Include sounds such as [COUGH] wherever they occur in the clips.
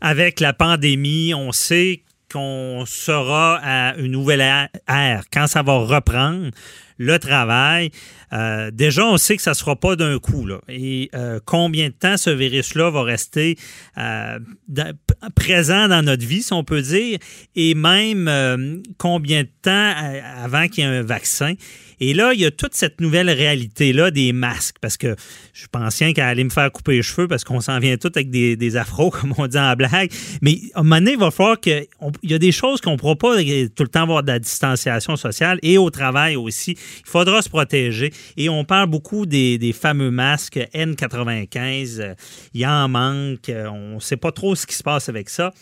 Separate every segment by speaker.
Speaker 1: Avec la pandémie, on sait qu'on sera à une nouvelle ère quand ça va reprendre le travail. Euh, déjà, on sait que ça ne sera pas d'un coup. Et euh, combien de temps ce virus-là va rester euh, présent dans notre vie, si on peut dire, et même combien de temps avant qu'il y ait un vaccin. Et là, il y a toute cette nouvelle réalité-là des masques, parce que je pensais qu'elle allait me faire couper les cheveux parce qu'on s'en vient tout avec des, des, afros, [LAUGHS] comme on dit en blague. Mais à un moment donné, il va falloir qu'il y a des choses qu'on ne pourra pas tout le temps avoir de la distanciation sociale et au travail aussi. Il faudra se protéger. Et on parle beaucoup des, des fameux masques N95. Il y en manque. On ne sait pas trop ce qui se passe avec ça.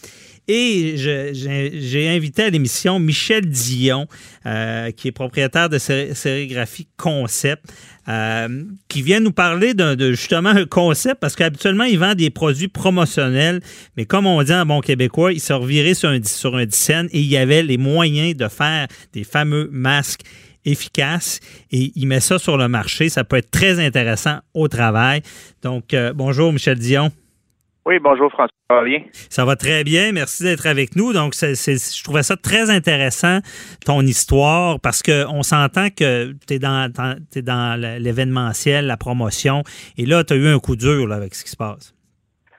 Speaker 1: Et j'ai invité à l'émission Michel Dion, euh, qui est propriétaire de Sérigraphie Concept, euh, qui vient nous parler de, justement un concept, parce qu'habituellement, il vend des produits promotionnels, mais comme on dit en bon québécois, il se revirait sur un, sur et il y avait les moyens de faire des fameux masques efficaces et il met ça sur le marché. Ça peut être très intéressant au travail. Donc, euh, bonjour Michel Dion.
Speaker 2: Oui, bonjour François. Ça va bien?
Speaker 1: Ça va très bien. Merci d'être avec nous. Donc, je trouvais ça très intéressant, ton histoire, parce qu'on s'entend que tu es dans, dans l'événementiel, la promotion, et là, tu as eu un coup dur avec ce qui se passe.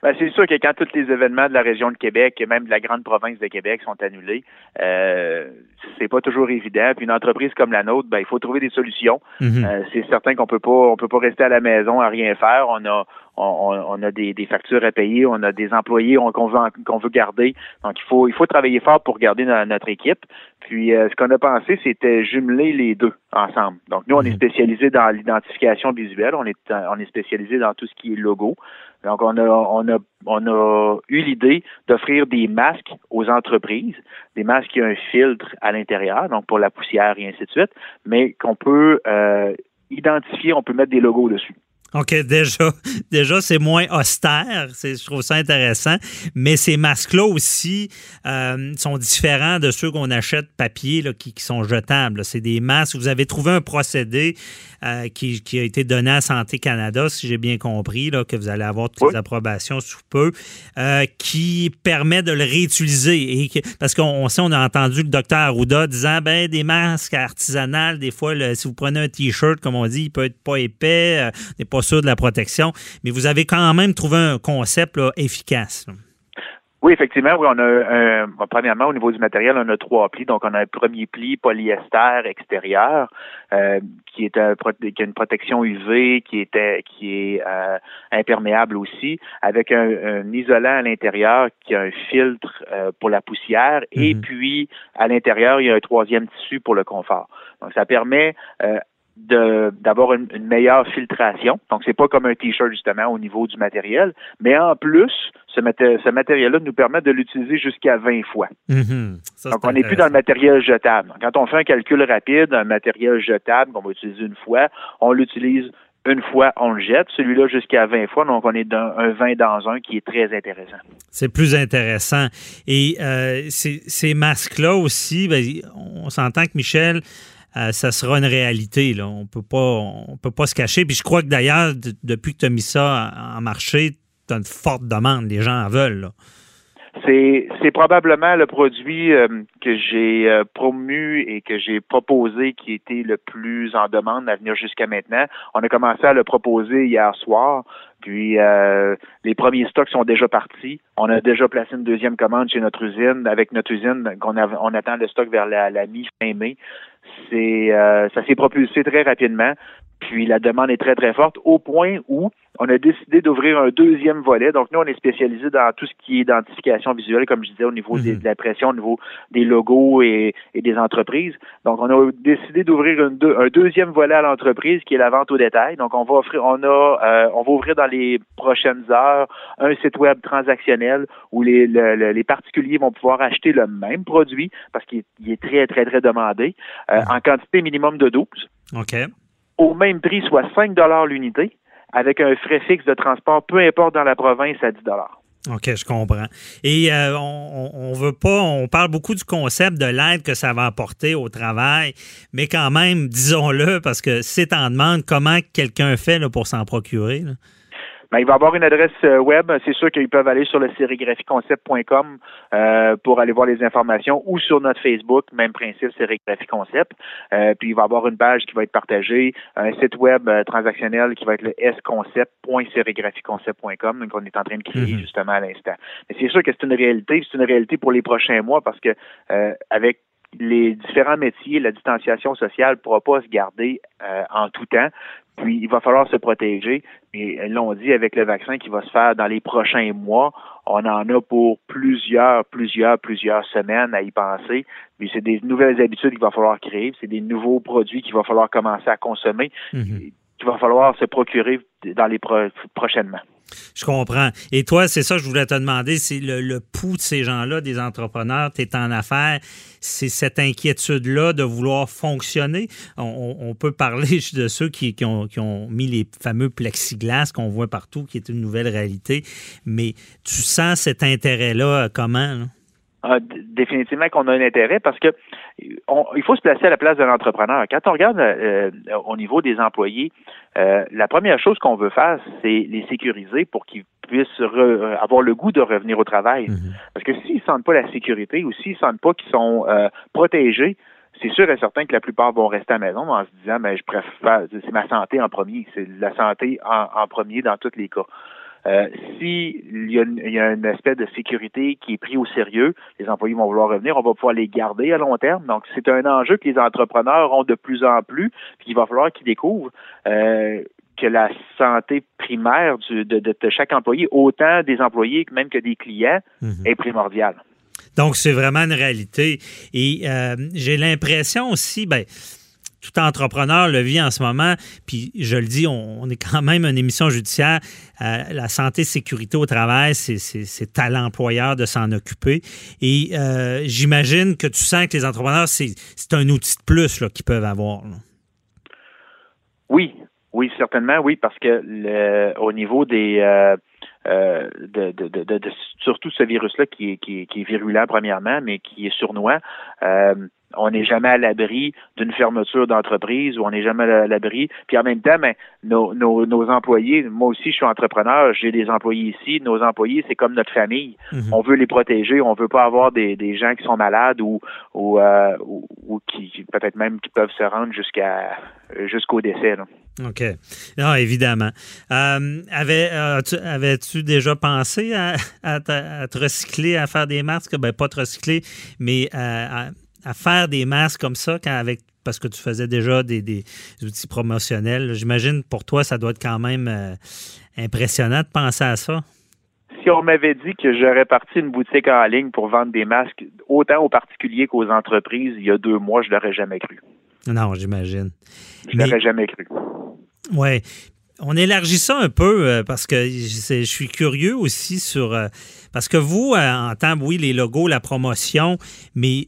Speaker 2: Ben, c'est sûr que quand tous les événements de la région de Québec et même de la grande province de Québec sont annulés, euh, c'est pas toujours évident. Puis une entreprise comme la nôtre, ben, il faut trouver des solutions. Mhm. Euh, c'est certain qu'on peut pas on peut pas rester à la maison à rien faire. On a on, a des, factures à payer, on a des employés qu'on veut qu'on veut garder. Donc il faut il faut travailler fort pour garder notre équipe. Puis euh, ce qu'on a pensé, c'était jumeler les deux ensemble. Donc nous on est mhm. spécialisé dans l'identification visuelle, on est on est spécialisé dans tout ce qui est logo. Donc, on a, on a, on a eu l'idée d'offrir des masques aux entreprises, des masques qui ont un filtre à l'intérieur, donc pour la poussière et ainsi de suite, mais qu'on peut euh, identifier, on peut mettre des logos dessus.
Speaker 1: OK, déjà, [LAUGHS] déjà c'est moins austère. Je trouve ça intéressant. Mais ces masques-là aussi euh, sont différents de ceux qu'on achète papier là, qui, sont jetables. C'est des masques. Vous avez trouvé un procédé euh, qui, a été donné à Santé Canada, si j'ai bien compris, là, que vous allez avoir toutes les approbations sous peu, euh, qui permet de le réutiliser. Et parce qu'on sait, on a entendu le docteur Arruda disant ben des masques artisanales, des fois, si vous prenez un T-shirt, comme on dit, il peut être pas épais, n'est pas sûr de la protection, mais vous avez quand même trouvé un concept efficace.
Speaker 2: Oui, effectivement, oui, on a un, premièrement au niveau du matériel, on a trois plis. Donc, on a un premier pli polyester extérieur euh, qui est a une protection UV, qui était qui est euh, imperméable aussi, avec un, isolant à l'intérieur qui a un filtre euh, pour la poussière, et mhm. puis à l'intérieur il y a un troisième tissu pour le confort. Donc, ça permet d'avoir une, meilleure filtration. Donc, c'est pas comme un T-shirt, justement, au niveau du matériel. Mais en plus, ce, ce matériel-là nous permet de l'utiliser jusqu'à 20 fois. Mm-hmm. Donc, on n'est plus dans le matériel jetable. Quand on fait un calcul rapide, un matériel jetable qu'on va utiliser une fois, on l'utilise une fois, on le jette. Celui-là jusqu'à 20 fois. Donc, on est dans un 20 dans un qui est très intéressant.
Speaker 1: C'est plus intéressant. Et euh, ces, masques-là aussi, ben, on s'entend que Michel, euh, ça sera une réalité. On peut pas, peut pas se cacher. Puis je crois que d'ailleurs, depuis que tu as mis ça en marché, tu as une forte demande. Les gens en veulent.
Speaker 2: C'est, probablement le produit euh, que j'ai euh, promu et que j'ai proposé qui était le plus en demande à venir jusqu'à maintenant. On a commencé à le proposer hier soir. Puis les premiers stocks sont déjà partis. On a déjà placé une deuxième commande chez notre usine. Avec notre usine, qu'on on attend le stock vers la, la mi-fin mai c'est euh, ça s'est propulsé très rapidement. Puis la demande est très, très forte, au point où on a décidé d'ouvrir un deuxième volet. Donc, nous, on est spécialisé dans tout ce qui est identification visuelle, comme je disais, au niveau mhm. de l'impression, au niveau des logos et, des entreprises. Donc, on a décidé d'ouvrir un deuxième volet à l'entreprise qui est la vente au détail. Donc, on va offrir, on a, euh, on va ouvrir dans les prochaines heures un site web transactionnel où les, les particuliers vont pouvoir acheter le même produit parce qu'il est très, très, très demandé euh, en quantité minimum de 12.
Speaker 1: OK.
Speaker 2: Au même prix, soit 5 l'unité, avec un frais fixe de transport, peu importe dans la province, à 10
Speaker 1: OK, je comprends. Et euh, on, on, veut pas, on parle beaucoup du concept de l'aide que ça va apporter au travail, mais quand même, disons-le, parce que c'est en demande, comment quelqu'un fait là, pour s'en procurer?
Speaker 2: Ben, il va avoir une adresse euh, web. C'est sûr qu'ils peuvent aller sur le sérigraphieconcept.com euh, pour aller voir les informations ou sur notre Facebook, même principe, Sérigraphie Concept. Euh, puis il va avoir une page qui va être partagée, un site web euh, transactionnel qui va être le sconcept.sérigraphieconcept.com, donc on est en train de créer mhm. justement à l'instant. Mais c'est sûr que c'est une réalité, c'est une réalité pour les prochains mois parce que avec les différents métiers, la distanciation sociale ne pourra pas se garder en tout temps. Puis il va falloir se protéger. Et l'on dit avec le vaccin qui va se faire dans les prochains mois, on en a pour plusieurs, plusieurs, plusieurs semaines à y penser. Puis c'est des nouvelles habitudes qu'il va falloir créer, c'est des nouveaux produits qu'il va falloir commencer à consommer, mhm. qu'il va falloir se procurer dans les prochainement.
Speaker 1: Je comprends. Et toi, c'est ça que je voulais te demander, c'est le, pouls de ces gens-là, des entrepreneurs, tu es en affaires, c'est cette inquiétude-là de vouloir fonctionner. On, peut parler [LAUGHS] de ceux qui, ont, mis les fameux plexiglas qu'on voit partout, qui est une nouvelle réalité, mais tu sens cet intérêt-là comment?
Speaker 2: Définitivement qu'on a un intérêt parce que il faut se placer à la place d'un entrepreneur. Quand on regarde euh, au niveau des employés, euh, la première chose qu'on veut faire, c'est les sécuriser pour qu'ils puissent euh, avoir le goût de revenir au travail. Mhm. Parce que s'ils ne sentent pas la sécurité ou s'ils ne sentent pas qu'ils sont protégés, c'est sûr et certain que la plupart vont rester à la maison en se disant, mais je préfère, c'est ma santé en premier, c'est la santé en premier dans tous les cas. Euh, S'il y, a une, y a une espèce de sécurité qui est pris au sérieux, les employés vont vouloir revenir, on va pouvoir les garder à long terme. Donc, c'est un enjeu que les entrepreneurs ont de plus en plus, puis il va falloir qu'ils découvrent euh, que la santé primaire du, de, de, chaque employé, autant des employés que même que des clients, mhm. est primordiale.
Speaker 1: Donc, c'est vraiment une réalité. Et euh, j'ai l'impression aussi, ben, tout entrepreneur le vit en ce moment. Puis je le dis, on, est quand même une émission judiciaire. Euh, la santé, sécurité au travail, c'est à l'employeur de s'en occuper. Et euh, j'imagine que tu sens que les entrepreneurs, c'est un outil de plus qu'ils peuvent avoir.
Speaker 2: Oui, oui, certainement, oui, parce que au niveau des euh, de, de, de, surtout ce virus-là qui est, qui, qui est virulent premièrement, mais qui est sournois, on n'est jamais à l'abri d'une fermeture d'entreprise ou on n'est jamais à l'abri. Puis en même temps, ben, nos, nos, nos, employés, moi aussi je suis entrepreneur, j'ai des employés ici, nos employés, c'est comme notre famille. Mhm. On veut les protéger, on veut pas avoir des, des gens qui sont malades ou, ou, euh, ou, qui peut-être même qui peuvent se rendre jusqu'à jusqu'au décès. Là.
Speaker 1: OK. Non, évidemment. Euh, avais, avais-tu déjà pensé à, à, te recycler, à faire des masques? Ben, pas te recycler, mais à à faire des masques comme ça quand avec parce que tu faisais déjà des, outils promotionnels. J'imagine pour toi, ça doit être quand même euh, impressionnant de penser à ça.
Speaker 2: Si on m'avait dit que j'aurais parti une boutique en ligne pour vendre des masques autant aux particuliers qu'aux entreprises il y a deux mois, je l'aurais jamais cru.
Speaker 1: Non, j'imagine.
Speaker 2: Je l'aurais jamais cru.
Speaker 1: Oui. On élargit ça un peu euh, parce que je suis curieux aussi sur. Euh, parce que vous, en tant, oui, les logos, la promotion, mais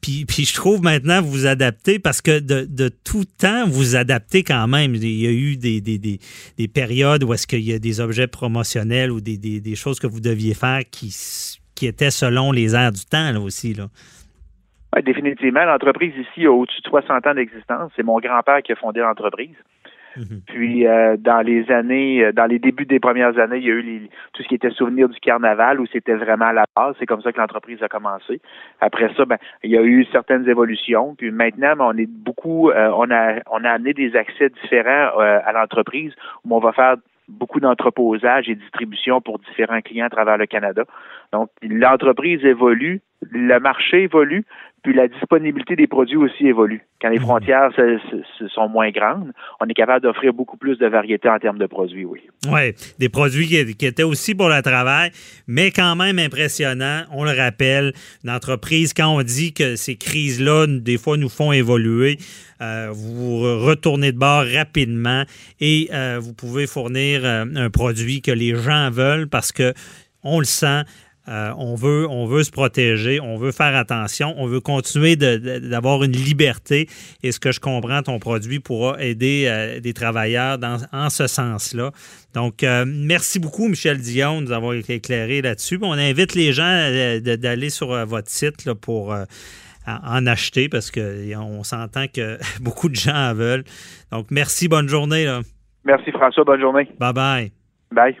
Speaker 1: puis, je trouve maintenant vous vous adaptez parce que de, de, tout temps, vous vous adaptez quand même. Il y a eu des, des, des, des périodes où est-ce qu'il y a des objets promotionnels ou des, des, choses que vous deviez faire qui, qui étaient selon les airs du temps là, aussi. Là.
Speaker 2: Oui, définitivement. L'entreprise ici a au-dessus de 60 ans d'existence. C'est mon grand-père qui a fondé l'entreprise. Mhm. Puis euh, dans les années, euh, dans les débuts des premières années, il y a eu tout ce qui était souvenir du carnaval où c'était vraiment la base. C'est comme ça que l'entreprise a commencé. Après ça, ben, il y a eu certaines évolutions. Puis maintenant, ben, on est beaucoup, euh, on a on a amené des accès différents à l'entreprise où on va faire beaucoup d'entreposage et distribution pour différents clients à travers le Canada. Donc, l'entreprise évolue le marché évolue, puis la disponibilité des produits aussi évolue. Quand les mhm. frontières sont moins grandes, on est capable d'offrir beaucoup plus de variétés en termes de produits, oui.
Speaker 1: Oui, des produits qui, étaient aussi pour le travail, mais quand même impressionnants. On le rappelle, une entreprise, quand on dit que ces crises-là, des fois, nous font évoluer, euh, vous retournez de bord rapidement et euh, vous pouvez fournir euh, un produit que les gens veulent parce que on le sent, euh, on, veut, on veut se protéger, on veut faire attention, on veut continuer d'avoir une liberté. Et ce que je comprends, ton produit pourra aider euh, des travailleurs dans, en ce sens-là. Donc, euh, merci beaucoup, Michel Dion, de nous avoir éclairé là-dessus. On invite les gens d'aller sur votre site pour en acheter parce qu'on s'entend que [LAUGHS] beaucoup de gens en veulent. Donc, merci, bonne journée.
Speaker 2: Merci, François, bonne journée.
Speaker 1: Bye bye.
Speaker 2: Bye.